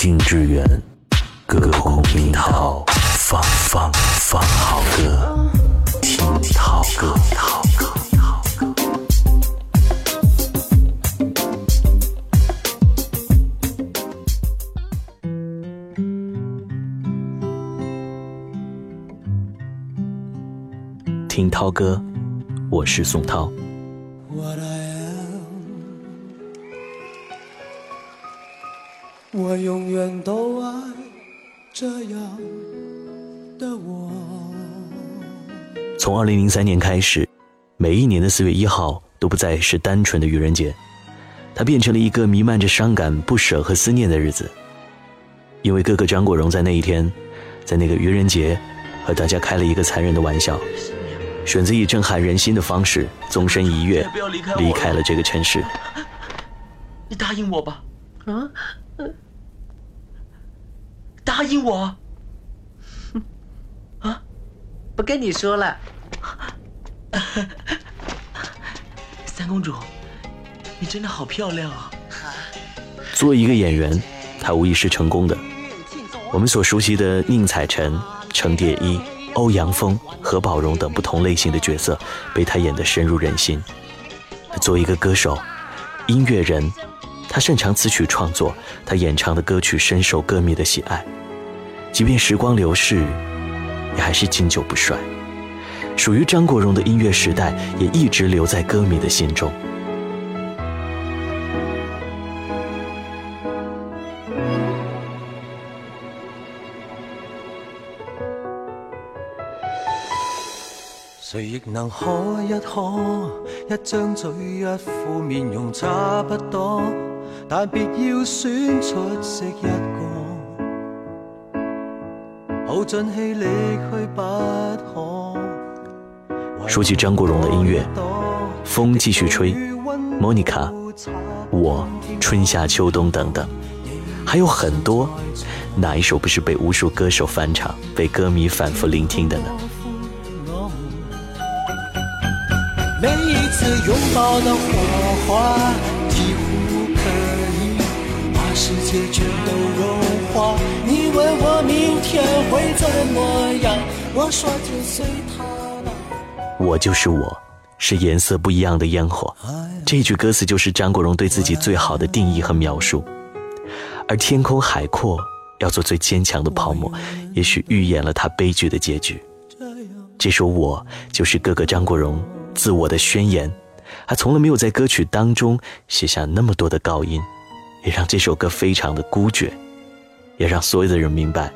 近致远，歌空冰涛，放放放好歌，听涛歌。听涛歌，我是宋涛。我永远都爱这样的我。从二零零三年开始，每一年的四月一号都不再是单纯的愚人节，它变成了一个弥漫着伤感、不舍和思念的日子。因为哥哥张国荣在那一天，在那个愚人节，和大家开了一个残忍的玩笑，选择以震撼人心的方式，纵身一跃，离开了这个城市。你答应我吧，啊？答应我，啊！不跟你说了，三公主，你真的好漂亮啊！作为一个演员，她无疑是成功的。我们所熟悉的宁采臣、程蝶衣、欧阳锋、何宝荣等不同类型的角色，被她演得深入人心。作为一个歌手、音乐人。她擅长词曲创作，她演唱的歌曲深受歌迷的喜爱，即便时光流逝，也还是经久不衰。属于张国荣的音乐时代，也一直留在歌迷的心中。谁亦能可一可，一张嘴一副面容差不多。但别要选出色一个，说起张国荣的音乐，风继续吹，Monica，我，春夏秋冬等等，还有很多，哪一首不是被无数歌手翻唱，被歌迷反复聆听的呢？每一次拥抱的火花，几乎可以把。世界全都天会怎么样？我说就随它吧。我就是我，是颜色不一样的烟火。这句歌词就是张国荣对自己最好的定义和描述。而天空海阔，要做最坚强的泡沫，也许预演了他悲剧的结局。这首我就是哥哥张国荣自我的宣言，他从来没有在歌曲当中写下那么多的高音。也让这首歌非常的孤绝，也让所有的人明白，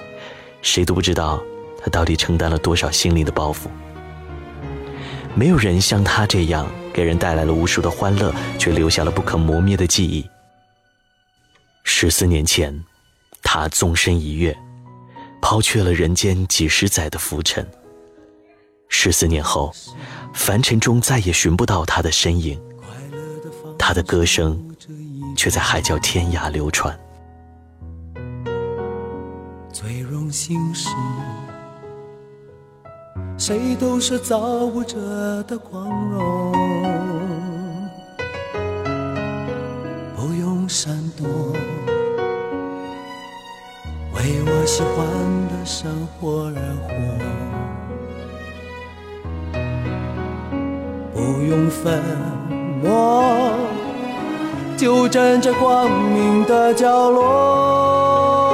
谁都不知道他到底承担了多少心灵的包袱。没有人像他这样给人带来了无数的欢乐，却留下了不可磨灭的记忆。十四年前，他纵身一跃，抛却了人间几十载的浮尘。十四年后，凡尘中再也寻不到他的身影，他的歌声。却在海角天涯流传。最荣幸是，谁都是造物者的光荣，不用闪躲，为我喜欢的生活而活，不用粉墨。就站在光明的角落，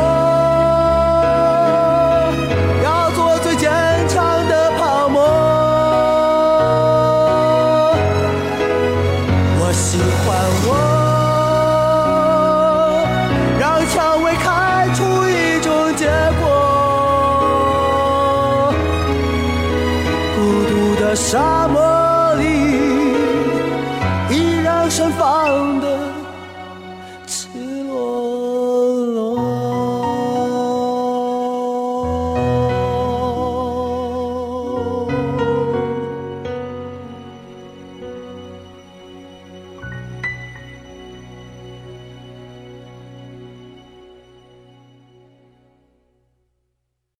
沙。